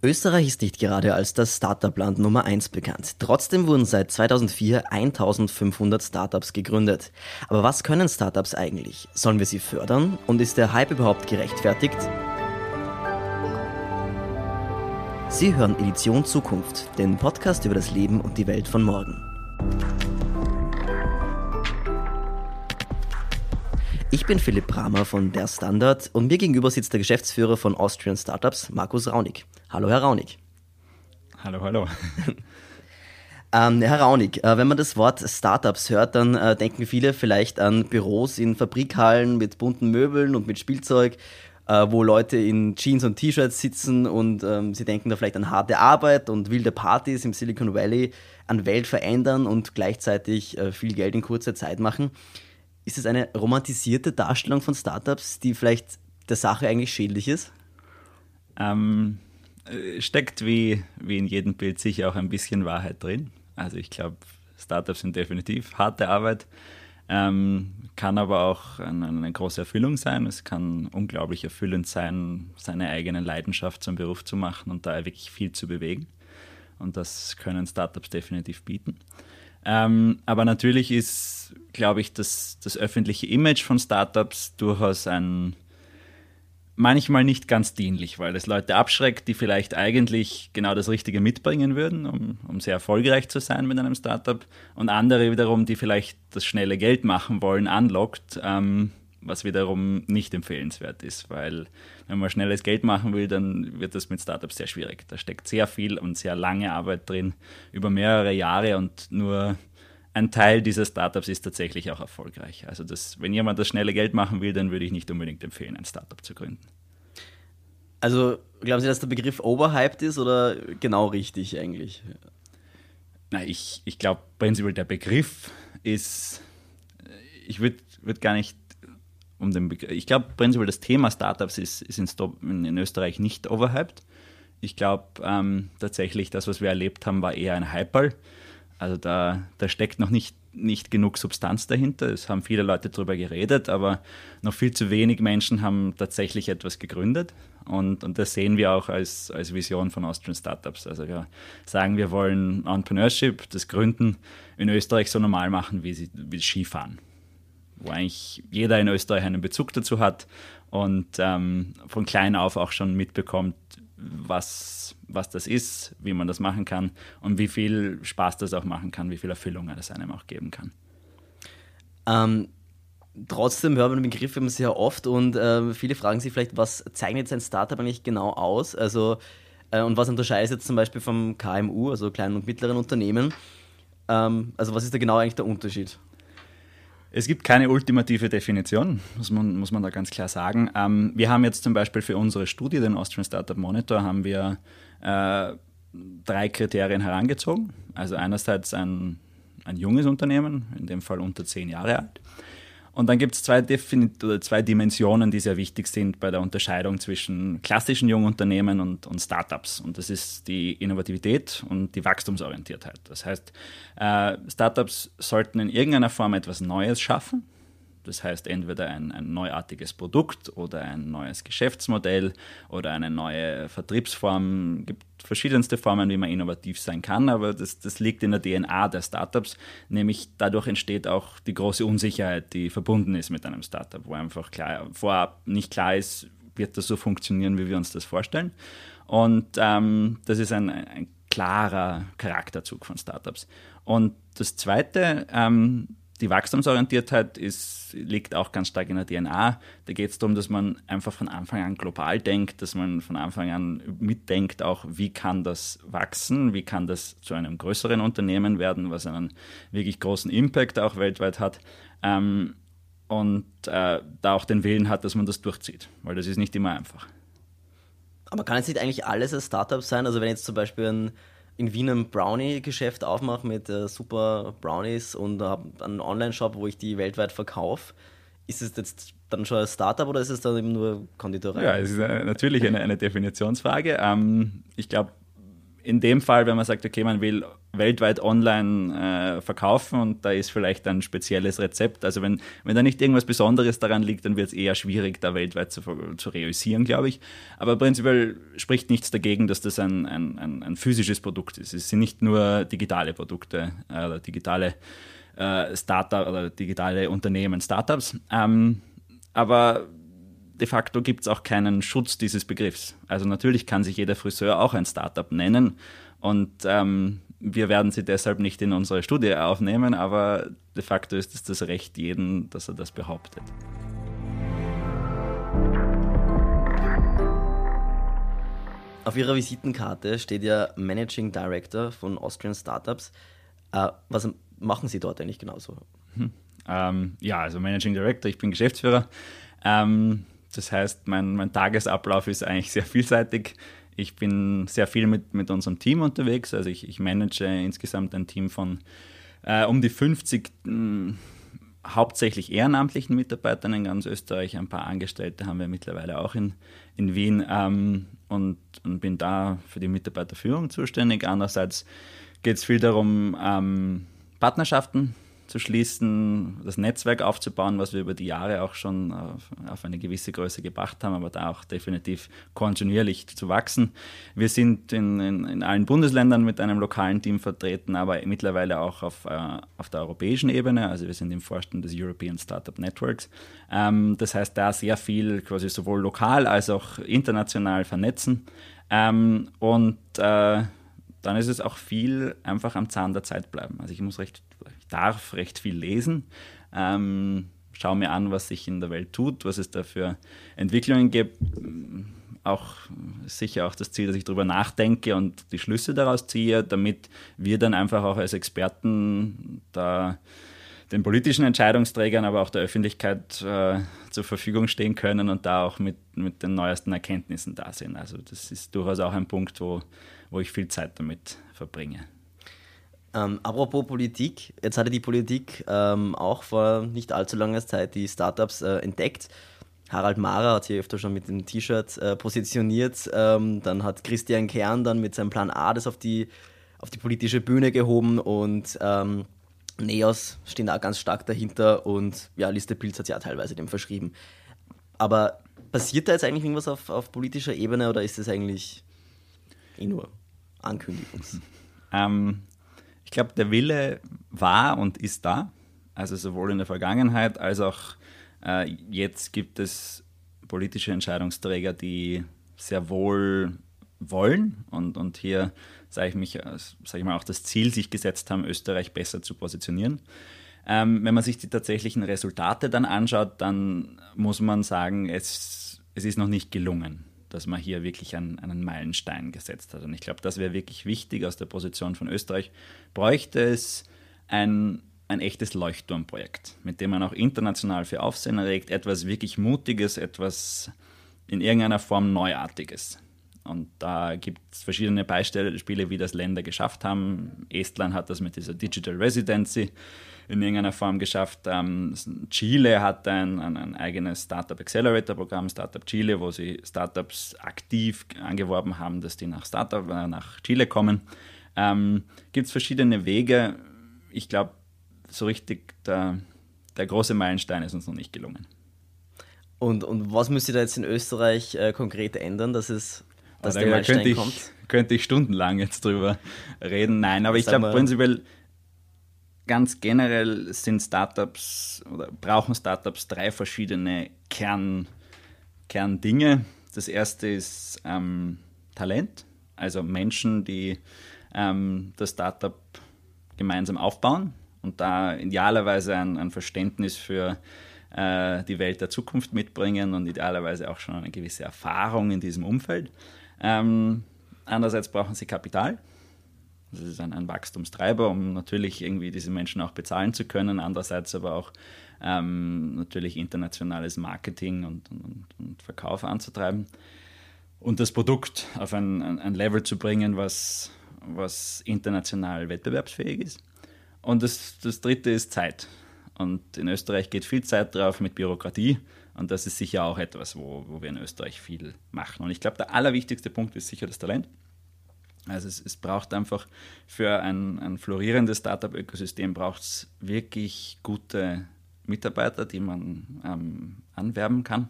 Österreich ist nicht gerade als das Startup-Land Nummer 1 bekannt. Trotzdem wurden seit 2004 1500 Startups gegründet. Aber was können Startups eigentlich? Sollen wir sie fördern? Und ist der Hype überhaupt gerechtfertigt? Sie hören Edition Zukunft, den Podcast über das Leben und die Welt von morgen. Ich bin Philipp Bramer von Der Standard und mir gegenüber sitzt der Geschäftsführer von Austrian Startups, Markus Raunig. Hallo, Herr Raunig. Hallo, hallo. ähm, Herr Raunig, äh, wenn man das Wort Startups hört, dann äh, denken viele vielleicht an Büros in Fabrikhallen mit bunten Möbeln und mit Spielzeug, äh, wo Leute in Jeans und T-Shirts sitzen und ähm, sie denken da vielleicht an harte Arbeit und wilde Partys im Silicon Valley, an Welt verändern und gleichzeitig äh, viel Geld in kurzer Zeit machen. Ist es eine romantisierte Darstellung von Startups, die vielleicht der Sache eigentlich schädlich ist? Ähm, äh, steckt wie, wie in jedem Bild sicher auch ein bisschen Wahrheit drin. Also ich glaube, Startups sind definitiv harte Arbeit, ähm, kann aber auch eine, eine, große Erfüllung sein. Es kann unglaublich erfüllend sein, seine eigene Leidenschaft zum Beruf zu machen und da wirklich viel zu bewegen. Und das können Startups definitiv bieten. Ähm, aber natürlich ist, glaube ich, das, das öffentliche Image von Startups durchaus ein, manchmal nicht ganz dienlich, weil es Leute abschreckt, die vielleicht eigentlich genau das Richtige mitbringen würden, um, um sehr erfolgreich zu sein mit einem Startup. Und andere wiederum, die vielleicht das schnelle Geld machen wollen, anlockt, ähm, was wiederum nicht empfehlenswert ist, weil wenn man schnelles Geld machen will, dann wird das mit Startups sehr schwierig. Da steckt sehr viel und sehr lange Arbeit drin, über mehrere Jahre und nur ein Teil dieser Startups ist tatsächlich auch erfolgreich. Also das, wenn jemand das schnelle Geld machen will, dann würde ich nicht unbedingt empfehlen, ein Startup zu gründen. Also glauben Sie, dass der Begriff overhyped ist oder genau richtig eigentlich? Na, ich, ich glaube prinzipiell der Begriff ist, ich würde würd gar nicht um den Begriff, ich glaube prinzipiell das Thema Startups ist, ist in, in Österreich nicht overhyped. Ich glaube ähm, tatsächlich, das, was wir erlebt haben, war eher ein Hyperl. Also da, da steckt noch nicht, nicht genug Substanz dahinter. Es haben viele Leute darüber geredet, aber noch viel zu wenig Menschen haben tatsächlich etwas gegründet. Und, und das sehen wir auch als, als Vision von Austrian Startups. Also wir sagen, wir wollen Entrepreneurship, das Gründen in Österreich so normal machen wie, sie, wie Skifahren. Wo eigentlich jeder in Österreich einen Bezug dazu hat und ähm, von klein auf auch schon mitbekommt, was, was das ist, wie man das machen kann und wie viel Spaß das auch machen kann, wie viel Erfüllung es einem auch geben kann. Ähm, trotzdem hört man den Begriff immer sehr oft und äh, viele fragen sich vielleicht, was zeichnet sein Startup eigentlich genau aus? Also, äh, und was unterscheidet jetzt zum Beispiel vom KMU, also kleinen und mittleren Unternehmen? Ähm, also, was ist da genau eigentlich der Unterschied? Es gibt keine ultimative Definition, muss man, muss man da ganz klar sagen. Ähm, wir haben jetzt zum Beispiel für unsere Studie, den Austrian Startup Monitor, haben wir äh, drei Kriterien herangezogen. Also einerseits ein, ein junges Unternehmen, in dem Fall unter zehn Jahre alt. Und dann gibt es zwei, zwei Dimensionen, die sehr wichtig sind bei der Unterscheidung zwischen klassischen Jungunternehmen und, und Startups. Und das ist die Innovativität und die Wachstumsorientiertheit. Das heißt, äh, Startups sollten in irgendeiner Form etwas Neues schaffen das heißt entweder ein, ein neuartiges Produkt oder ein neues Geschäftsmodell oder eine neue Vertriebsform. Es gibt verschiedenste Formen, wie man innovativ sein kann, aber das, das liegt in der DNA der Startups, nämlich dadurch entsteht auch die große Unsicherheit, die verbunden ist mit einem Startup, wo einfach klar, vorab nicht klar ist, wird das so funktionieren, wie wir uns das vorstellen. Und ähm, das ist ein, ein klarer Charakterzug von Startups. Und das Zweite, ähm, die Wachstumsorientiertheit ist, liegt auch ganz stark in der DNA. Da geht es darum, dass man einfach von Anfang an global denkt, dass man von Anfang an mitdenkt, auch wie kann das wachsen, wie kann das zu einem größeren Unternehmen werden, was einen wirklich großen Impact auch weltweit hat. Ähm, und äh, da auch den Willen hat, dass man das durchzieht, weil das ist nicht immer einfach. Aber kann es nicht eigentlich alles als Startup sein? Also wenn jetzt zum Beispiel ein in Wien ein Brownie-Geschäft aufmache mit äh, super Brownies und habe einen Online-Shop, wo ich die weltweit verkaufe, ist es jetzt dann schon ein Startup oder ist es dann eben nur Konditorei? Ja, es ist eine, natürlich eine, eine Definitionsfrage. Ähm, ich glaube, in dem Fall, wenn man sagt, okay, man will weltweit online äh, verkaufen und da ist vielleicht ein spezielles Rezept. Also wenn, wenn da nicht irgendwas Besonderes daran liegt, dann wird es eher schwierig, da weltweit zu, zu realisieren, glaube ich. Aber prinzipiell spricht nichts dagegen, dass das ein, ein, ein, ein physisches Produkt ist. Es sind nicht nur digitale Produkte äh, oder digitale äh, Startup oder digitale Unternehmen, Startups. Ähm, aber de facto gibt es auch keinen Schutz dieses Begriffs. Also natürlich kann sich jeder Friseur auch ein Startup nennen und ähm, wir werden sie deshalb nicht in unsere Studie aufnehmen, aber de facto ist es das Recht jeden, dass er das behauptet. Auf Ihrer Visitenkarte steht ja Managing Director von Austrian Startups. Äh, was machen Sie dort eigentlich genauso? Hm. Ähm, ja, also Managing Director, ich bin Geschäftsführer. Ähm, das heißt, mein, mein Tagesablauf ist eigentlich sehr vielseitig. Ich bin sehr viel mit, mit unserem Team unterwegs. Also ich, ich manage insgesamt ein Team von äh, um die 50 mh, hm, hauptsächlich ehrenamtlichen Mitarbeitern in ganz Österreich. Ein paar Angestellte haben wir mittlerweile auch in, in Wien ähm, und, und bin da für die Mitarbeiterführung zuständig. Andererseits geht es viel darum, ähm, Partnerschaften zu schließen, das Netzwerk aufzubauen, was wir über die Jahre auch schon auf, auf eine gewisse Größe gebracht haben, aber da auch definitiv kontinuierlich zu wachsen. Wir sind in, in, in allen Bundesländern mit einem lokalen Team vertreten, aber mittlerweile auch auf, äh, auf der europäischen Ebene. Also wir sind im Vorstand des European Startup Networks. Ähm, das heißt, da sehr viel quasi sowohl lokal als auch international vernetzen. Ähm, und äh, dann ist es auch viel einfach am Zahn der Zeit bleiben. Also ich muss recht darf recht viel lesen. Ähm, schaue mir an, was sich in der Welt tut, was es da für Entwicklungen gibt. Auch sicher auch das Ziel, dass ich darüber nachdenke und die Schlüsse daraus ziehe, damit wir dann einfach auch als Experten da den politischen Entscheidungsträgern, aber auch der Öffentlichkeit äh, zur Verfügung stehen können und da auch mit, mit den neuesten Erkenntnissen da sind. Also das ist durchaus auch ein Punkt, wo, wo ich viel Zeit damit verbringe. Ähm, apropos Politik, jetzt hatte die Politik ähm, auch vor nicht allzu langer Zeit die Startups äh, entdeckt. Harald Mara hat hier öfter schon mit dem T-Shirt äh, positioniert. Ähm, dann hat Christian Kern dann mit seinem Plan A das auf die, auf die politische Bühne gehoben und ähm, Neos stehen da ganz stark dahinter und ja, Liste Pilz hat ja teilweise dem verschrieben. Aber passiert da jetzt eigentlich irgendwas auf, auf politischer Ebene oder ist das eigentlich eh nur Ankündigungs? Ähm, ich glaube, der Wille war und ist da. Also sowohl in der Vergangenheit als auch äh, jetzt gibt es politische Entscheidungsträger, die sehr wohl wollen und, und hier, sage ich, mich, sag ich mal, auch das Ziel sich gesetzt haben, Österreich besser zu positionieren. Ähm, wenn man sich die tatsächlichen Resultate dann anschaut, dann muss man sagen, es, es ist noch nicht gelungen dass man hier wirklich einen, einen Meilenstein gesetzt hat. Und ich glaube, das wäre wirklich wichtig aus der Position von Österreich. Bräuchte es ein, ein echtes Leuchtturmprojekt, mit dem man auch international für Aufsehen erregt, etwas wirklich Mutiges, etwas in irgendeiner Form Neuartiges. Und da gibt es verschiedene Beispiele, wie das Länder geschafft haben. Estland hat das mit dieser Digital Residency in irgendeiner Form geschafft. Ähm, Chile hat ein, ein, ein eigenes Startup Accelerator Programm, Startup Chile, wo sie Startups aktiv angeworben haben, dass die nach, Startup, äh, nach Chile kommen. Ähm, Gibt es verschiedene Wege. Ich glaube, so richtig der, der große Meilenstein ist uns noch nicht gelungen. Und, und was müsste da jetzt in Österreich äh, konkret ändern, dass es dass der Meilenstein könnte ich, kommt? Könnte ich stundenlang jetzt drüber reden. Nein, aber ich glaube prinzipiell ganz generell sind Startups oder brauchen Startups drei verschiedene Kern, Kerndinge. Das erste ist ähm, Talent, also Menschen, die ähm, das Startup gemeinsam aufbauen und da idealerweise ein, ein Verständnis für äh, die Welt der Zukunft mitbringen und idealerweise auch schon eine gewisse Erfahrung in diesem Umfeld. Ähm, andererseits brauchen sie Kapital, das ist ein, ein, Wachstumstreiber, um natürlich irgendwie diese Menschen auch bezahlen zu können. Andererseits aber auch ähm, natürlich internationales Marketing und, und, und, Verkauf anzutreiben. Und das Produkt auf ein, ein Level zu bringen, was, was international wettbewerbsfähig ist. Und das, das dritte ist Zeit. Und in Österreich geht viel Zeit drauf mit Bürokratie. Und das ist sicher auch etwas, wo, wo wir in Österreich viel machen. Und ich glaube, der allerwichtigste Punkt ist sicher das Talent. Also es, es braucht einfach für ein, ein florierendes Startup-Ökosystem braucht es wirklich gute Mitarbeiter, die man ähm, anwerben kann.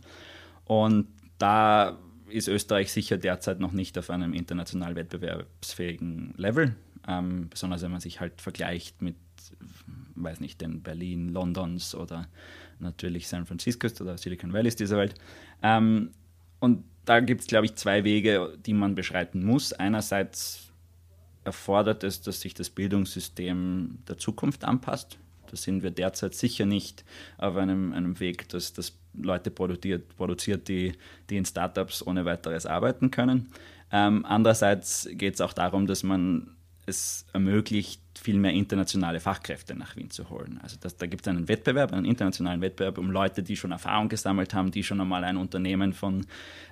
Und da ist Österreich sicher derzeit noch nicht auf einem international wettbewerbsfähigen Level, ähm, besonders wenn man sich halt vergleicht mit, weiß nicht, den Berlin, Londons oder natürlich San Francisco oder Silicon Valleys dieser Welt. Ähm, und da gibt es, glaube ich, zwei Wege, die man beschreiten muss. Einerseits erfordert es, dass sich das Bildungssystem der Zukunft anpasst. Da sind wir derzeit sicher nicht auf einem, einem Weg, dass das Leute produziert, produziert die, die in Startups ohne weiteres arbeiten können. Ähm, andererseits geht es auch darum, dass man es ermöglicht, viel mehr internationale Fachkräfte nach Wien zu holen. Also das, da gibt es einen Wettbewerb, einen internationalen Wettbewerb um Leute, die schon Erfahrung gesammelt haben, die schon einmal ein Unternehmen von,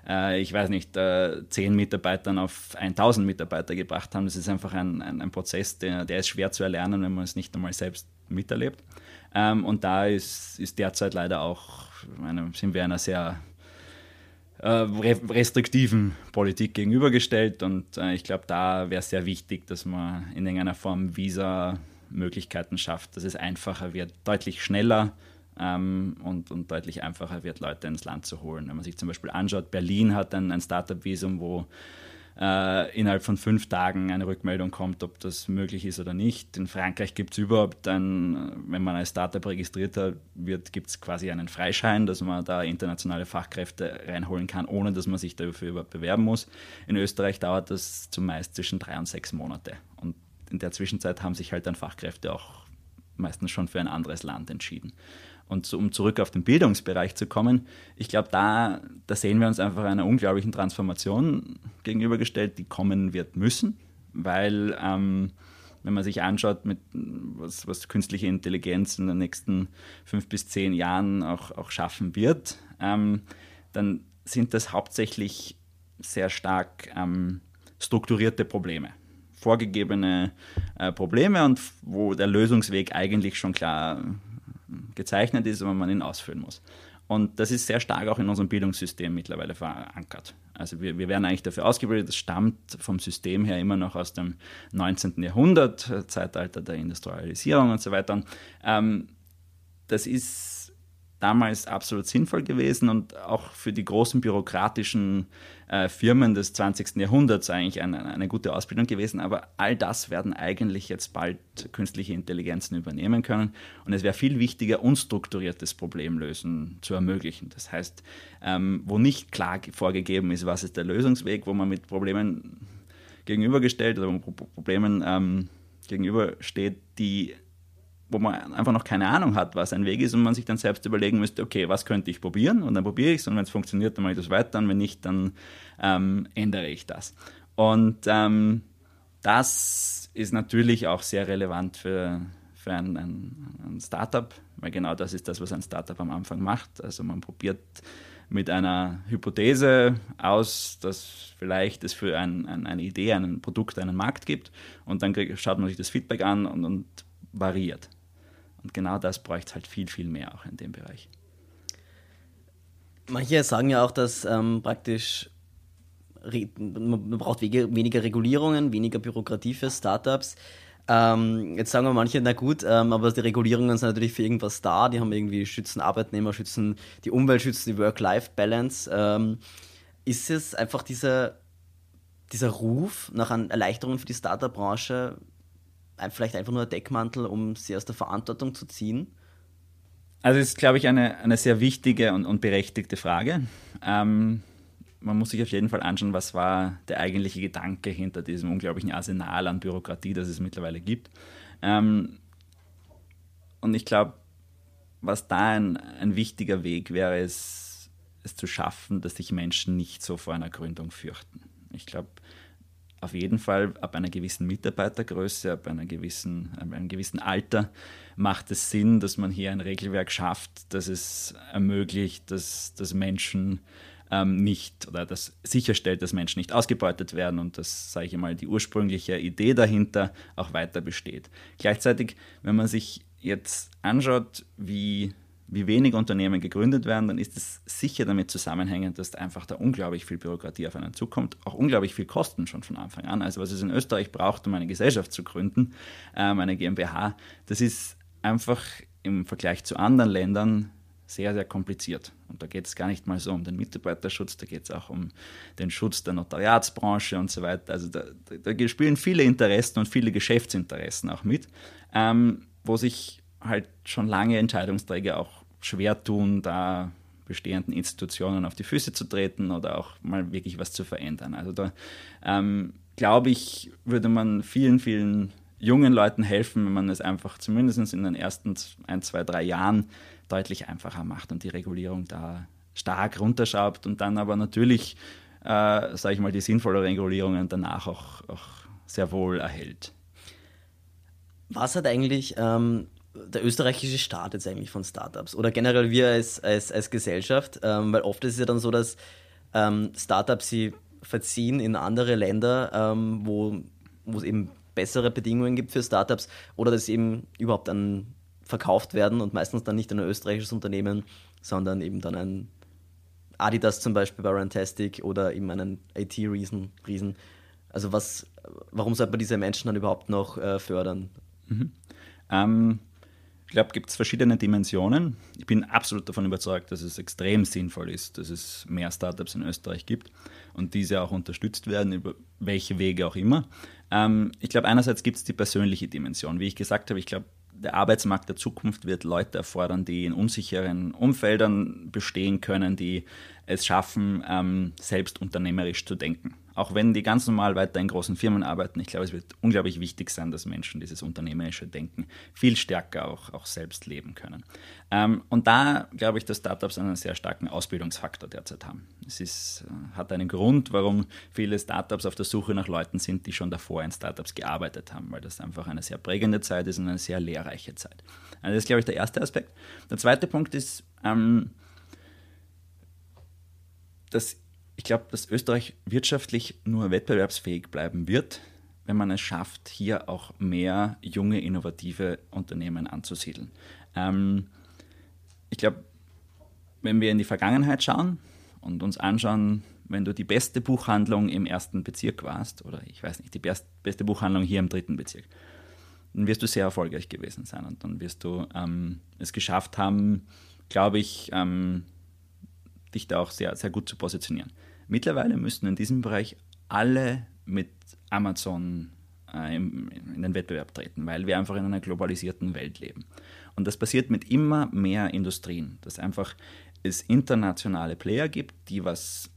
äh, ich weiß nicht, äh, 10 Mitarbeitern auf 1000 Mitarbeiter gebracht haben. Das ist einfach ein, ein, ein Prozess, der, der, ist schwer zu erlernen, wenn man es nicht einmal selbst miterlebt. Ähm, und da ist, ist derzeit leider auch, meine, sind wir einer sehr restriktiven Politik gegenübergestellt. Und äh, ich glaube, da wäre es sehr wichtig, dass man in irgendeiner Form Visa-Möglichkeiten schafft, dass es einfacher wird, deutlich schneller ähm, und, und deutlich einfacher wird, Leute ins Land zu holen. Wenn man sich zum Beispiel anschaut, Berlin hat ein, ein Startup-Visum, wo äh, innerhalb von fünf Tagen eine Rückmeldung kommt, ob das möglich ist oder nicht. In Frankreich gibt es überhaupt ein, wenn man als Startup registriert wird, gibt es quasi einen Freischein, dass man da internationale Fachkräfte reinholen kann, ohne dass man sich dafür überhaupt bewerben muss. In Österreich dauert das zumeist zwischen drei und sechs Monate. Und in der Zwischenzeit haben sich halt dann Fachkräfte auch meistens schon für ein anderes Land entschieden. Und um zurück auf den Bildungsbereich zu kommen, ich glaube, da, da sehen wir uns einfach einer unglaublichen Transformation gegenübergestellt, die kommen wird müssen, weil ähm, wenn man sich anschaut, mit, was, was künstliche Intelligenz in den nächsten fünf bis zehn Jahren auch, auch schaffen wird, ähm, dann sind das hauptsächlich sehr stark ähm, strukturierte Probleme vorgegebene äh, Probleme und wo der Lösungsweg eigentlich schon klar gezeichnet ist, aber man ihn ausfüllen muss. Und das ist sehr stark auch in unserem Bildungssystem mittlerweile verankert. Also wir, wir werden eigentlich dafür ausgebildet, das stammt vom System her immer noch aus dem 19. Jahrhundert, Zeitalter der Industrialisierung und so weiter. Ähm, das ist damals absolut sinnvoll gewesen und auch für die großen bürokratischen äh, Firmen des 20. Jahrhunderts eigentlich eine, eine, gute Ausbildung gewesen. Aber all das werden eigentlich jetzt bald künstliche Intelligenzen übernehmen können. Und es wäre viel wichtiger, unstrukturiertes Problemlösen zu ermöglichen. Das heißt, ähm, wo nicht klar vorgegeben ist, was ist der Lösungsweg, wo man mit Problemen gegenübergestellt oder Problemen ähm, gegenübersteht, die wo man einfach noch keine Ahnung hat, was ein Weg ist und man sich dann selbst überlegen müsste, okay, was könnte ich probieren? Und dann probiere ich es und wenn es funktioniert, dann mache ich das weiter und wenn nicht, dann ähm, ändere ich das. Und ähm, das ist natürlich auch sehr relevant für, für ein, ein, ein Startup, weil genau das ist das, was ein Startup am Anfang macht. Also man probiert mit einer Hypothese aus, dass vielleicht es für ein, ein, eine Idee, ein Produkt einen Markt gibt und dann schaut man sich das Feedback an und, und variiert. Und genau das bräuchte halt viel, viel mehr auch in dem Bereich. Manche sagen ja auch, dass ähm, praktisch man braucht weniger Regulierungen, weniger Bürokratie für Startups. Ähm, jetzt sagen wir manche, na gut, ähm, aber die Regulierungen sind natürlich für irgendwas da. Die haben irgendwie schützen Arbeitnehmer, schützen die Umwelt, schützen die Work-Life-Balance. Ähm, ist es einfach dieser, dieser Ruf nach Erleichterungen für die Startup-Branche vielleicht einfach nur ein Deckmantel, um sie aus der Verantwortung zu ziehen? Also ist, glaube ich, eine, eine sehr wichtige und, und berechtigte Frage. Ähm, man muss sich auf jeden Fall anschauen, was war der eigentliche Gedanke hinter diesem unglaublichen Arsenal an Bürokratie, das es mittlerweile gibt. Ähm, und ich glaube, was da ein, ein wichtiger Weg wäre, ist, es zu schaffen, dass sich Menschen nicht so vor einer Gründung fürchten. Ich glaube, auf jeden Fall ab einer gewissen Mitarbeitergröße, ab einer gewissen, ab einem gewissen Alter macht es Sinn, dass man hier ein Regelwerk schafft, das es ermöglicht, dass, dass Menschen ähm, nicht oder das sicherstellt, dass Menschen nicht ausgebeutet werden und dass, sage ich mal, die ursprüngliche Idee dahinter auch weiter besteht. Gleichzeitig, wenn man sich jetzt anschaut, wie wie wenig Unternehmen gegründet werden, dann ist es sicher damit zusammenhängend, dass einfach da unglaublich viel Bürokratie auf einen zukommt, auch unglaublich viel Kosten schon von Anfang an. Also was es in Österreich braucht, um eine Gesellschaft zu gründen, ähm, eine GmbH, das ist einfach im Vergleich zu anderen Ländern sehr, sehr kompliziert. Und da geht es gar nicht mal so um den Mitarbeiterschutz, da geht es auch um den Schutz der Notariatsbranche und so weiter. Also da, da, da spielen viele Interessen und viele Geschäftsinteressen auch mit, ähm, wo sich halt schon lange Entscheidungsträger auch schwer tun, da bestehenden Institutionen auf die Füße zu treten oder auch mal wirklich was zu verändern. Also da ähm, glaube ich, würde man vielen, vielen jungen Leuten helfen, wenn man es einfach zumindest in den ersten ein, zwei, drei Jahren deutlich einfacher macht und die Regulierung da stark runterschraubt und dann aber natürlich, äh, sage ich mal, die sinnvolle Regulierungen danach auch, auch sehr wohl erhält. Was hat eigentlich ähm, der österreichische Staat jetzt eigentlich von Startups oder generell wir als, als, als Gesellschaft? Ähm, weil oft ist es ja dann so, dass ähm, Startups sie verziehen in andere Länder, ähm, wo, es eben bessere Bedingungen gibt für Startups oder dass eben überhaupt an verkauft werden und meistens dann nicht ein österreichisches Unternehmen, sondern eben dann ein Adidas zum Beispiel bei Rantastic oder eben einen IT-Riesen. Riesen. Also was, warum sollte man diese Menschen dann überhaupt noch äh, fördern? Mhm. Ähm, ich glaube, gibt es verschiedene Dimensionen. Ich bin absolut davon überzeugt, dass es extrem sinnvoll ist, dass es mehr Startups in Österreich gibt und diese auch unterstützt werden, über welche Wege auch immer. Ähm, ich glaube, einerseits gibt es die persönliche Dimension. Wie ich gesagt habe, ich glaube, der Arbeitsmarkt der Zukunft wird Leute erfordern, die in unsicheren Umfeldern bestehen können, die es schaffen, ähm, selbst unternehmerisch zu denken. Auch wenn die ganz normal weiter in großen Firmen arbeiten, ich glaube, es wird unglaublich wichtig sein, dass Menschen dieses unternehmerische Denken viel stärker auch, auch selbst leben können. Ähm, und da glaube ich, dass Startups einen sehr starken Ausbildungsfaktor derzeit haben. Es ist, äh, hat einen Grund, warum viele Startups auf der Suche nach Leuten sind, die schon davor in Startups gearbeitet haben, weil das einfach eine sehr prägende Zeit ist und eine sehr lehrreiche Zeit. Also das ist, glaube ich, der erste Aspekt. Der zweite Punkt ist, ähm, dass ich glaube, dass Österreich wirtschaftlich nur wettbewerbsfähig bleiben wird, wenn man es schafft, hier auch mehr junge, innovative Unternehmen anzusiedeln. Ähm, ich glaube, wenn wir in die Vergangenheit schauen und uns anschauen, wenn du die beste Buchhandlung im ersten Bezirk warst, oder ich weiß nicht, die beste Buchhandlung hier im dritten Bezirk, dann wirst du sehr erfolgreich gewesen sein und dann wirst du ähm, es geschafft haben, glaube ich, ähm, dich da auch sehr, sehr gut zu positionieren. Mittlerweile müssen in diesem Bereich alle mit Amazon äh, in, in den Wettbewerb treten, weil wir einfach in einer globalisierten Welt leben. Und das passiert mit immer mehr Industrien, dass einfach es internationale Player gibt, die was,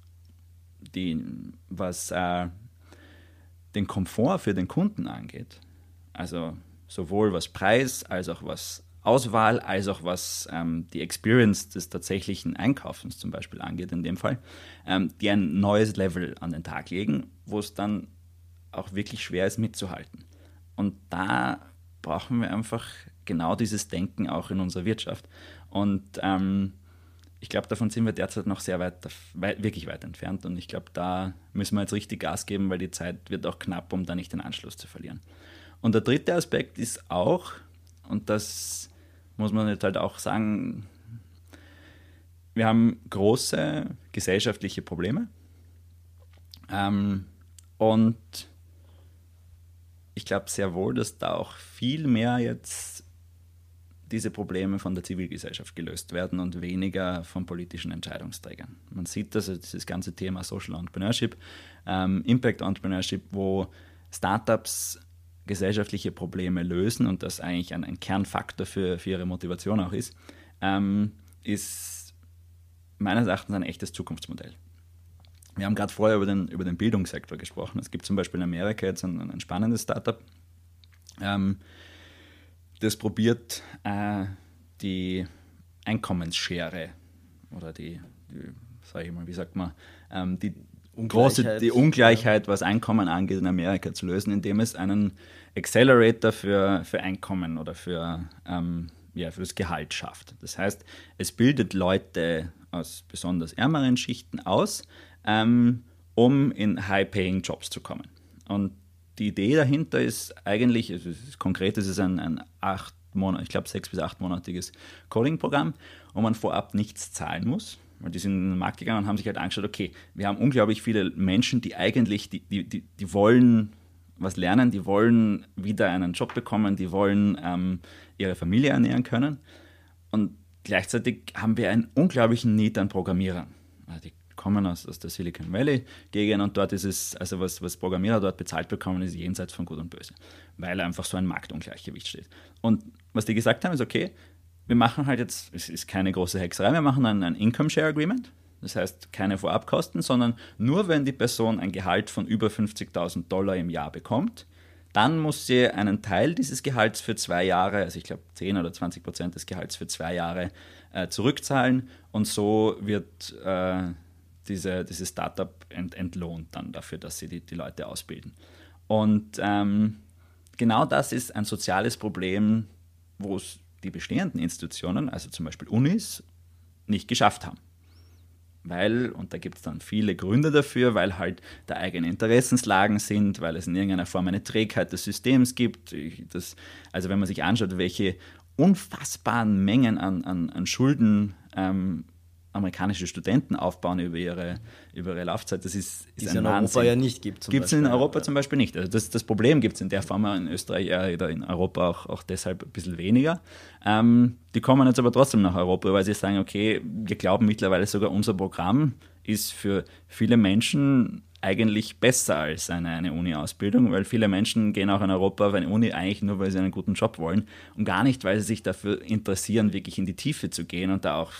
die, was äh, den Komfort für den Kunden angeht, also sowohl was Preis als auch was Auswahl als auch was ähm, die Experience des tatsächlichen Einkaufens zum Beispiel angeht, in dem Fall, ähm, die ein neues Level an den Tag legen, wo es dann auch wirklich schwer ist mitzuhalten. Und da brauchen wir einfach genau dieses Denken auch in unserer Wirtschaft. Und ähm, ich glaube, davon sind wir derzeit noch sehr weit, weit, wirklich weit entfernt. Und ich glaube, da müssen wir jetzt richtig Gas geben, weil die Zeit wird auch knapp, um da nicht den Anschluss zu verlieren. Und der dritte Aspekt ist auch, und das muss man jetzt halt auch sagen, wir haben große gesellschaftliche Probleme. Ähm, und ich glaube sehr wohl, dass da auch viel mehr jetzt diese Probleme von der Zivilgesellschaft gelöst werden und weniger von politischen Entscheidungsträgern. Man sieht das, dieses ganze Thema Social Entrepreneurship, ähm, Impact Entrepreneurship, wo Startups gesellschaftliche Probleme lösen und das eigentlich ein, ein Kernfaktor für, für ihre Motivation auch ist, ähm, ist meines Erachtens ein echtes Zukunftsmodell. Wir haben gerade vorher über den, über den Bildungssektor gesprochen. Es gibt zum Beispiel in Amerika jetzt ein, ein spannendes Startup, ähm, das probiert, äh, die Einkommensschere oder die, die sage ich mal, wie sagt man, ähm, die, große die Ungleichheit, was Einkommen angeht, in Amerika zu lösen, indem es einen Accelerator für, für Einkommen oder für, ähm, ja, für das Gehalt schafft. Das heißt, es bildet Leute aus besonders ärmeren Schichten aus, ähm, um in high-paying Jobs zu kommen. Und die Idee dahinter ist eigentlich, also ist konkret ist es ein, ein acht Monat, ich glaube sechs bis achtmonatiges Coding-Programm, wo man vorab nichts zahlen muss. Weil die sind in den Markt gegangen und haben sich halt angeschaut, okay, wir haben unglaublich viele Menschen, die eigentlich, die, die, die, die wollen was lernen, die wollen wieder einen Job bekommen, die wollen ähm, ihre Familie ernähren können. Und gleichzeitig haben wir einen unglaublichen Need an Programmierern. Also die kommen aus, aus der Silicon Valley Gegend und dort ist es, also was, was Programmierer dort bezahlt bekommen, ist jenseits von Gut und Böse, weil einfach so ein Marktungleichgewicht steht. Und was die gesagt haben, ist okay, wir machen halt jetzt, es ist keine große Hexerei, wir machen ein, ein Income Share Agreement. Das heißt, keine Vorabkosten, sondern nur wenn die Person ein Gehalt von über 50.000 Dollar im Jahr bekommt, dann muss sie einen Teil dieses Gehalts für zwei Jahre, also ich glaube 10 oder 20 Prozent des Gehalts für zwei Jahre äh, zurückzahlen und so wird äh, diese, dieses Startup ent, entlohnt dann dafür, dass sie die, die Leute ausbilden. Und ähm, genau das ist ein soziales Problem, wo es die bestehenden Institutionen, also zum Beispiel Unis, nicht geschafft haben weil, und da gibt es dann viele Gründe dafür, weil halt da eigene Interessenslagen sind, weil es in irgendeiner Form eine Trägheit des Systems gibt. Das, also wenn man sich anschaut, welche unfassbaren Mengen an, an, an Schulden ähm, amerikanische Studenten aufbauen über ihre, über ihre Laufzeit. Das ist, ist Die es in Europa ja nicht gibt. Gibt es in Europa zum Beispiel nicht. Also das, das Problem gibt es in der Form in Österreich äh, oder in Europa auch, auch deshalb ein bisschen weniger. Ähm, die kommen jetzt aber trotzdem nach Europa, weil sie sagen, okay, wir glauben mittlerweile sogar, unser Programm ist für viele Menschen eigentlich besser als eine, eine Uni-Ausbildung, weil viele Menschen gehen auch in Europa auf eine Uni eigentlich nur, weil sie einen guten Job wollen und gar nicht, weil sie sich dafür interessieren, wirklich in die Tiefe zu gehen und da auch,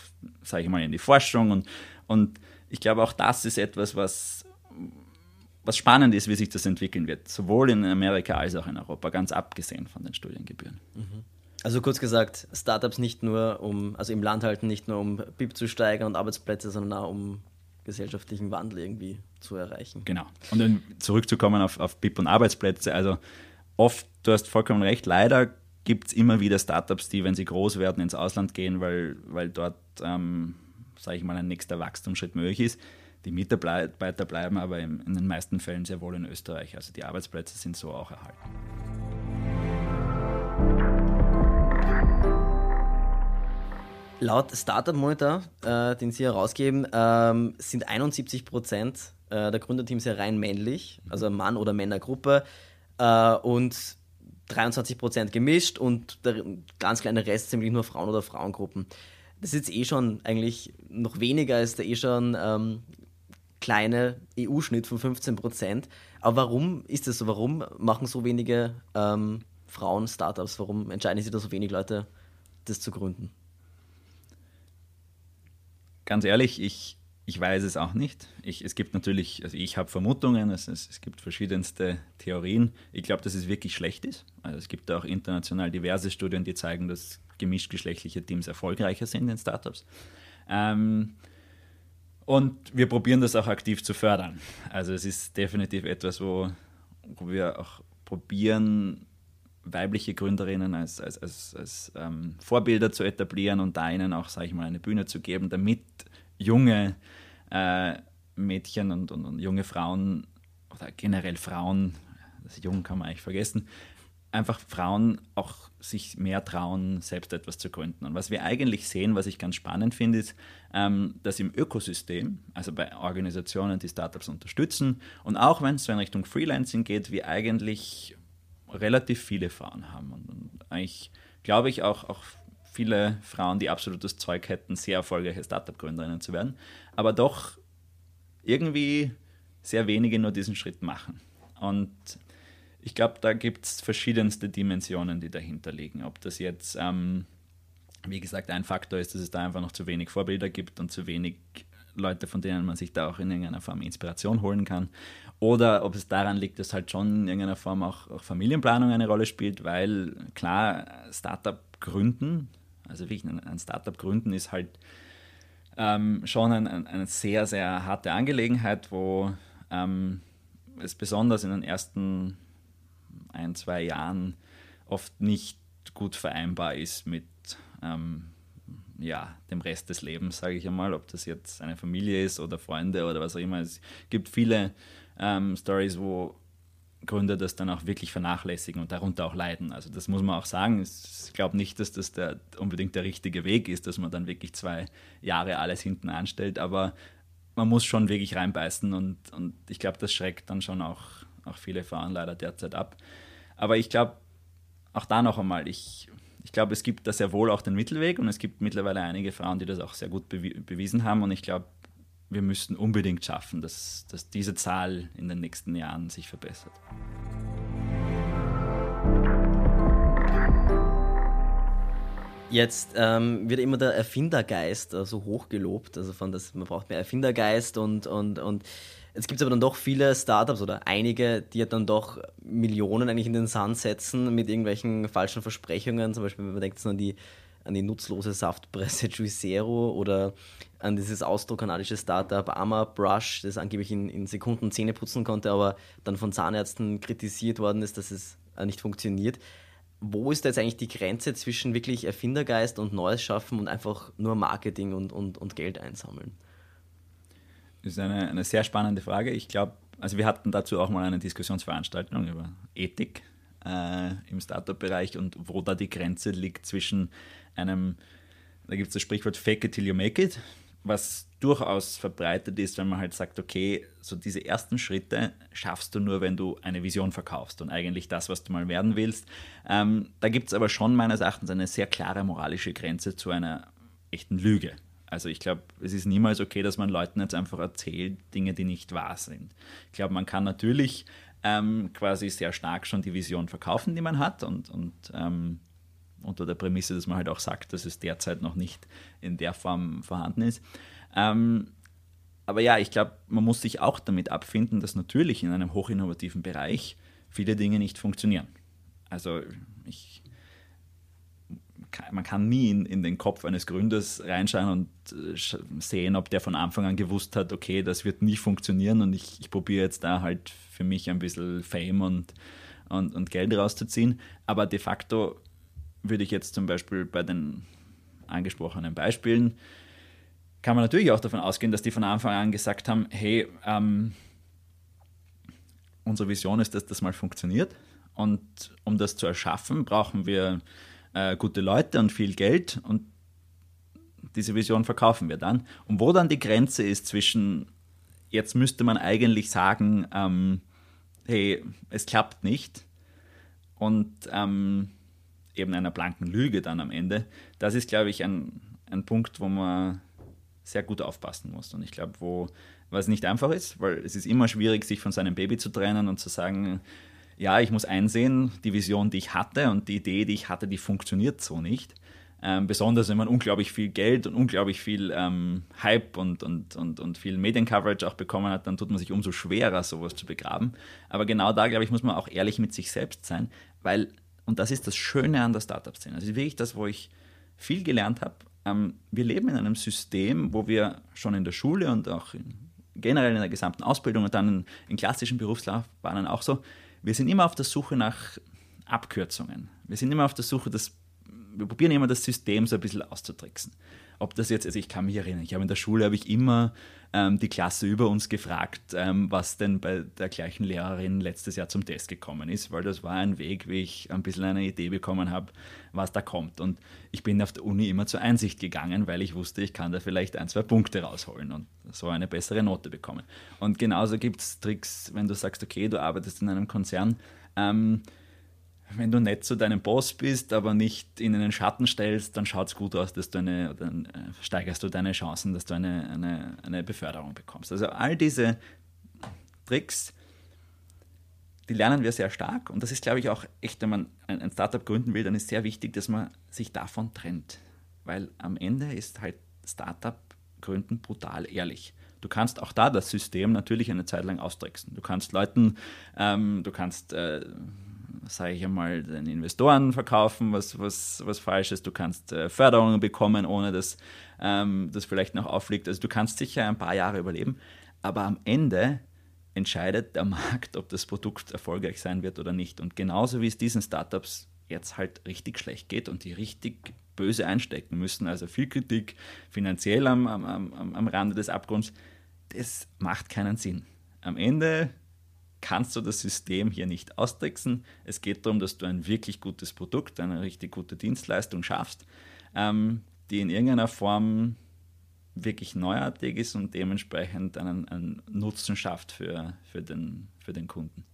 sage ich mal, in die Forschung. Und, und ich glaube, auch das ist etwas, was, was spannend ist, wie sich das entwickeln wird, sowohl in Amerika als auch in Europa, ganz abgesehen von den Studiengebühren. Mhm. Also kurz gesagt, Startups nicht nur um, also im Land halten, nicht nur um BIP zu steigern und Arbeitsplätze, sondern auch um gesellschaftlichen Wandel irgendwie zu erreichen. Genau. Und dann zurückzukommen auf, auf BIP und Arbeitsplätze, also oft, du hast vollkommen recht, leider gibt es immer wieder Startups, die, wenn sie groß werden, ins Ausland gehen, weil, weil dort, ähm, sage ich mal, ein nächster Wachstumsschritt möglich ist. Die Mitarbeiter bleiben aber in den meisten Fällen sehr wohl in Österreich. Also die Arbeitsplätze sind so auch erhalten. Laut Startup Monitor, äh, den Sie herausgeben, ähm, sind 71 Prozent äh, der Gründerteams ja rein männlich, also Mann- oder Männergruppe, äh, und 23 Prozent gemischt und der ganz kleine Rest ziemlich nur Frauen- oder Frauengruppen. Das ist jetzt eh schon eigentlich noch weniger als der eh schon ähm, kleine EU-Schnitt von 15 Prozent. Aber warum ist das so? Warum machen so wenige ähm, Frauen Startups? Warum entscheiden sich da so wenig Leute, das zu gründen? Ganz ehrlich, ich, ich weiß es auch nicht. Ich, es gibt natürlich, also ich habe Vermutungen, es, es, es, gibt verschiedenste Theorien. Ich glaube, dass es wirklich schlecht ist. Also es gibt auch international diverse Studien, die zeigen, dass gemischtgeschlechtliche Teams erfolgreicher sind in Startups. Ähm, und wir probieren das auch aktiv zu fördern. Also es ist definitiv etwas, wo, wo wir auch probieren, weibliche Gründerinnen als, als, als, als ähm, Vorbilder zu etablieren und da ihnen auch, sage ich mal, eine Bühne zu geben, damit junge äh, Mädchen und, und, und, junge Frauen oder generell Frauen, das Jung kann man eigentlich vergessen, einfach Frauen auch sich mehr trauen, selbst etwas zu gründen. Und was wir eigentlich sehen, was ich ganz spannend finde, ist, ähm, dass im Ökosystem, also bei Organisationen, die Startups unterstützen und auch wenn es so in Richtung Freelancing geht, wir eigentlich relativ viele Frauen haben. Und, eigentlich glaube ich auch, auch viele Frauen, die absolutes Zeug hätten, sehr erfolgreiche Startup-Gründerinnen zu werden, aber doch irgendwie sehr wenige nur diesen Schritt machen. Und ich glaube, da gibt es verschiedenste Dimensionen, die dahinter liegen. Ob das jetzt, ähm, wie gesagt, ein Faktor ist, dass es da einfach noch zu wenig Vorbilder gibt und zu wenig Leute, von denen man sich da auch in irgendeiner Form Inspiration holen kann. Oder ob es daran liegt, dass halt schon in irgendeiner Form auch, auch Familienplanung eine Rolle spielt, weil klar, Startup gründen, also wirklich ein Startup gründen ist halt ähm, schon ein, ein, eine sehr, sehr harte Angelegenheit, wo ähm, es besonders in den ersten ein, zwei Jahren oft nicht gut vereinbar ist mit ähm, ja, dem Rest des Lebens, sage ich einmal, ob das jetzt eine Familie ist oder Freunde oder was auch immer. Es gibt viele ähm, Stories, wo Gründer das dann auch wirklich vernachlässigen und darunter auch leiden. Also das muss man auch sagen. Ich glaube nicht, dass das der, unbedingt der richtige Weg ist, dass man dann wirklich zwei Jahre alles hinten anstellt, aber man muss schon wirklich reinbeißen und, und ich glaube, das schreckt dann schon auch, auch viele Frauen leider derzeit ab. Aber ich glaube, auch da noch einmal, ich, ich glaube, es gibt da sehr wohl auch den Mittelweg und es gibt mittlerweile einige Frauen, die das auch sehr gut bewiesen haben und ich glaube, wir müssten unbedingt schaffen, dass, dass diese Zahl in den nächsten Jahren sich verbessert. Jetzt ähm, wird immer der Erfindergeist äh, so hoch gelobt, also von das, man braucht mehr Erfindergeist und, und, und jetzt gibt es aber dann doch viele Startups oder einige, die dann doch Millionen eigentlich in den Sand setzen mit irgendwelchen falschen Versprechungen, zum Beispiel wenn man denkt an die, an die nutzlose Saftpresse Juicero oder an dieses austrokanadische Startup Arma Brush, das angeblich in, in Sekunden Zähne putzen konnte, aber dann von Zahnärzten kritisiert worden ist, dass es äh, nicht funktioniert wo ist da jetzt eigentlich die Grenze zwischen wirklich Erfindergeist und Neues schaffen und einfach nur Marketing und, und, und Geld einsammeln? Ist eine, eine sehr spannende Frage. Ich glaube, also wir hatten dazu auch mal eine Diskussionsveranstaltung über Ethik äh, im Startup-Bereich und wo da die Grenze liegt zwischen einem, da gibt es das Sprichwort Fake it till you make it, was durchaus verbreitet ist, wenn man halt sagt, okay, so diese ersten Schritte schaffst du nur, wenn du eine Vision verkaufst und eigentlich das, was du mal werden willst. Ähm, da gibt es aber schon meines Erachtens eine sehr klare moralische Grenze zu einer echten Lüge. Also ich glaube, es ist niemals okay, dass man Leuten jetzt einfach erzählt, Dinge, die nicht wahr sind. Ich glaube, man kann natürlich ähm, quasi sehr stark schon die Vision verkaufen, die man hat und, und ähm, unter der Prämisse, dass man halt auch sagt, dass es derzeit noch nicht in der Form vorhanden ist. Ähm, aber ja, ich glaube, man muss sich auch damit abfinden, dass natürlich in einem hochinnovativen Bereich viele Dinge nicht funktionieren. Also ich, man kann nie in, in, den Kopf eines Gründers reinschauen und äh, sehen, ob der von Anfang an gewusst hat, okay, das wird nie funktionieren und ich, ich probiere jetzt da halt für mich ein bisschen Fame und, und, und Geld rauszuziehen. Aber de facto würde ich jetzt zum Beispiel bei den angesprochenen Beispielen, kann man natürlich auch davon ausgehen, dass die von Anfang an gesagt haben, hey, ähm, unsere Vision ist, dass das mal funktioniert. Und um das zu erschaffen, brauchen wir äh, gute Leute und viel Geld. Und diese Vision verkaufen wir dann. Und wo dann die Grenze ist zwischen, jetzt müsste man eigentlich sagen, ähm, hey, es klappt nicht. Und ähm, eben einer blanken Lüge dann am Ende. Das ist, glaube ich, ein, ein Punkt, wo man sehr gut aufpassen muss. Und ich glaube, wo was nicht einfach ist, weil es ist immer schwierig, sich von seinem Baby zu trennen und zu sagen, ja, ich muss einsehen, die Vision, die ich hatte und die Idee, die ich hatte, die funktioniert so nicht. Ähm, besonders wenn man unglaublich viel Geld und unglaublich viel ähm, Hype und, und, und, und viel Mediencoverage auch bekommen hat, dann tut man sich umso schwerer, sowas zu begraben. Aber genau da, glaube ich, muss man auch ehrlich mit sich selbst sein, weil und das ist das Schöne an der Startup-Szene. Das ist wirklich das, wo ich viel gelernt habe. Ähm, wir leben in einem System, wo wir schon in der Schule und auch in, generell in der gesamten Ausbildung und dann in, in klassischen Berufslaufbahnen auch so, wir sind immer auf der Suche nach Abkürzungen. Wir sind immer auf der Suche, das, wir probieren immer das System so ein bisschen auszutricksen ob das jetzt, also ich kann mich erinnern, ich habe in der Schule habe ich immer ähm, die Klasse über uns gefragt, ähm, was denn bei der gleichen Lehrerin letztes Jahr zum Test gekommen ist, weil das war ein Weg, wie ich ein bisschen eine Idee bekommen habe, was da kommt. Und ich bin auf der Uni immer zur Einsicht gegangen, weil ich wusste, ich kann da vielleicht ein, zwei Punkte rausholen und so eine bessere Note bekommen. Und genauso gibt es Tricks, wenn du sagst, okay, du arbeitest in einem Konzern. Ähm, wenn du nett zu deinem Boss bist, aber nicht in einen Schatten stellst, dann schaut es gut aus, dass du eine, dann äh, steigerst du deine Chancen, dass du eine, eine, eine Beförderung bekommst. Also all diese Tricks, die lernen wir sehr stark und das ist, glaube ich, auch echt, wenn man ein Startup gründen will, dann ist sehr wichtig, dass man sich davon trennt. Weil am Ende ist halt Startup gründen brutal ehrlich. Du kannst auch da das System natürlich eine Zeit lang austricksen. Du kannst Leuten, ähm, du kannst äh, sage ich einmal, den Investoren verkaufen, was, was, was falsch ist. Du kannst äh, Förderungen bekommen, ohne dass ähm, das vielleicht noch auffliegt. Also du kannst sicher ein paar Jahre überleben, aber am Ende entscheidet der Markt, ob das Produkt erfolgreich sein wird oder nicht. Und genauso wie es diesen Startups jetzt halt richtig schlecht geht und die richtig böse einstecken müssen, also viel Kritik finanziell am, am, am, am Rande des Abgrunds, das macht keinen Sinn. Am Ende kannst du das System hier nicht austricksen. Es geht darum, dass du ein wirklich gutes Produkt, eine richtig gute Dienstleistung schaffst, ähm, die in irgendeiner Form wirklich neuartig ist und dementsprechend einen, einen Nutzen schafft für, für, den, für den Kunden.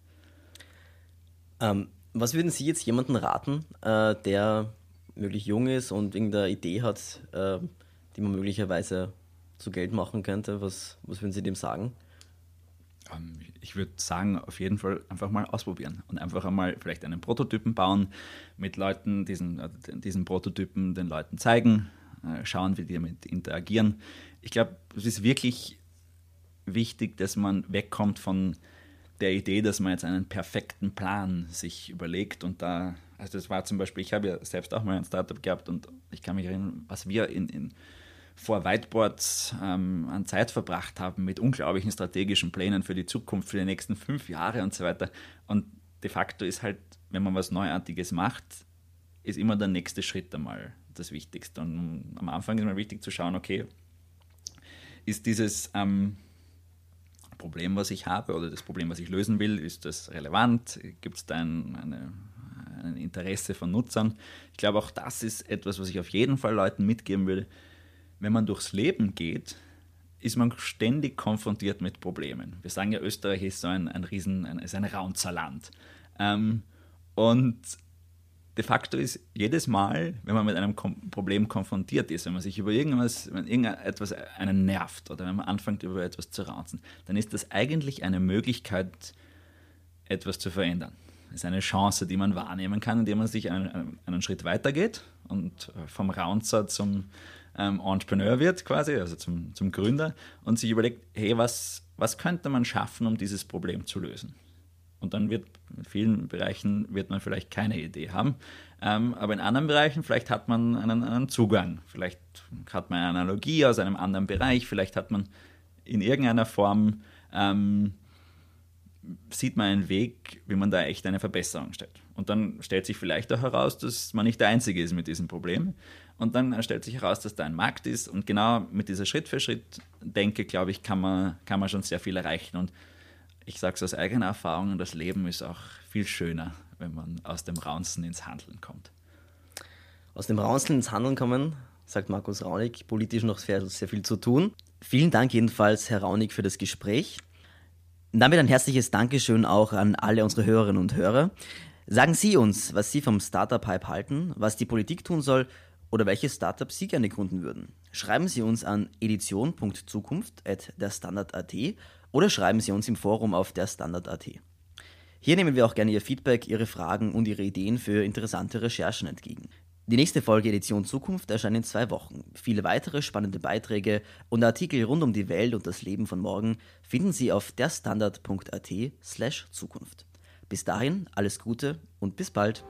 Ähm, was würden Sie jetzt jemandem raten, äh, der möglich jung ist und irgendeine Idee hat, äh, die man möglicherweise zu Geld machen könnte? Was, was würden Sie dem sagen? Ähm, ich würde sagen, auf jeden Fall einfach mal ausprobieren und einfach einmal vielleicht einen Prototypen bauen, mit Leuten diesen, äh, diesen Prototypen den Leuten zeigen, äh, schauen, wie die damit interagieren. Ich glaube, es ist wirklich wichtig, dass man wegkommt von der Idee, dass man jetzt einen perfekten Plan sich überlegt und da, also das war zum Beispiel, ich habe ja selbst auch mal ein Startup gehabt und ich kann mich erinnern, was wir in, in vor Whiteboards ähm, an Zeit verbracht haben mit unglaublichen strategischen Plänen für die Zukunft, für die nächsten fünf Jahre und so weiter. Und de facto ist halt, wenn man was Neuartiges macht, ist immer der nächste Schritt einmal das Wichtigste. Und am Anfang ist mal wichtig zu schauen, okay, ist dieses ähm, Problem, was ich habe oder das Problem, was ich lösen will, ist das relevant? Gibt es da ein, eine, ein Interesse von Nutzern? Ich glaube, auch das ist etwas, was ich auf jeden Fall Leuten mitgeben würde wenn man durchs Leben geht, ist man ständig konfrontiert mit Problemen. Wir sagen ja, Österreich ist so ein, ein Riesen, ein, ist ein Raunzerland. Ähm, und de facto ist jedes Mal, wenn man mit einem Kom Problem konfrontiert ist, wenn man sich über irgendwas, wenn irgendetwas einen nervt oder wenn man anfängt, über etwas zu raunzen, dann ist das eigentlich eine Möglichkeit, etwas zu verändern. Das ist eine Chance, die man wahrnehmen kann, indem man sich einen, einen Schritt weitergeht und vom Raunzer zum ähm, Entrepreneur wird quasi, also zum, zum Gründer und sich überlegt, hey, was, was könnte man schaffen, um dieses Problem zu lösen? Und dann wird in vielen Bereichen wird man vielleicht keine Idee haben, ähm, aber in anderen Bereichen vielleicht hat man einen, einen Zugang, vielleicht hat man eine Analogie aus einem anderen Bereich, vielleicht hat man in irgendeiner Form ähm, sieht man einen Weg, wie man da echt eine Verbesserung stellt. Und dann stellt sich vielleicht auch heraus, dass man nicht der Einzige ist mit diesem Problem. Und dann stellt sich heraus, dass da ein Markt ist. Und genau mit dieser Schritt-für-Schritt-Denke, glaube ich, kann man, kann man schon sehr viel erreichen. Und ich sage es aus eigener Erfahrung, das Leben ist auch viel schöner, wenn man aus dem Raunzen ins Handeln kommt. Aus dem Raunzen ins Handeln kommen, sagt Markus Raunig, politisch noch sehr, sehr viel zu tun. Vielen Dank jedenfalls, Herr Raunig, für das Gespräch. Und damit ein herzliches Dankeschön auch an alle unsere Hörerinnen und Hörer. Sagen Sie uns, was Sie vom Startup-Hype halten, was die Politik tun soll oder welche Startups Sie gerne gründen würden. Schreiben Sie uns an edition.zukunft.derstandard.at oder schreiben Sie uns im Forum auf derstandard.at. Hier nehmen wir auch gerne Ihr Feedback, Ihre Fragen und Ihre Ideen für interessante Recherchen entgegen. Die nächste Folge Edition Zukunft erscheint in zwei Wochen. Viele weitere spannende Beiträge und Artikel rund um die Welt und das Leben von morgen finden Sie auf derstandard.at slash Zukunft. Bis dahin alles Gute und bis bald.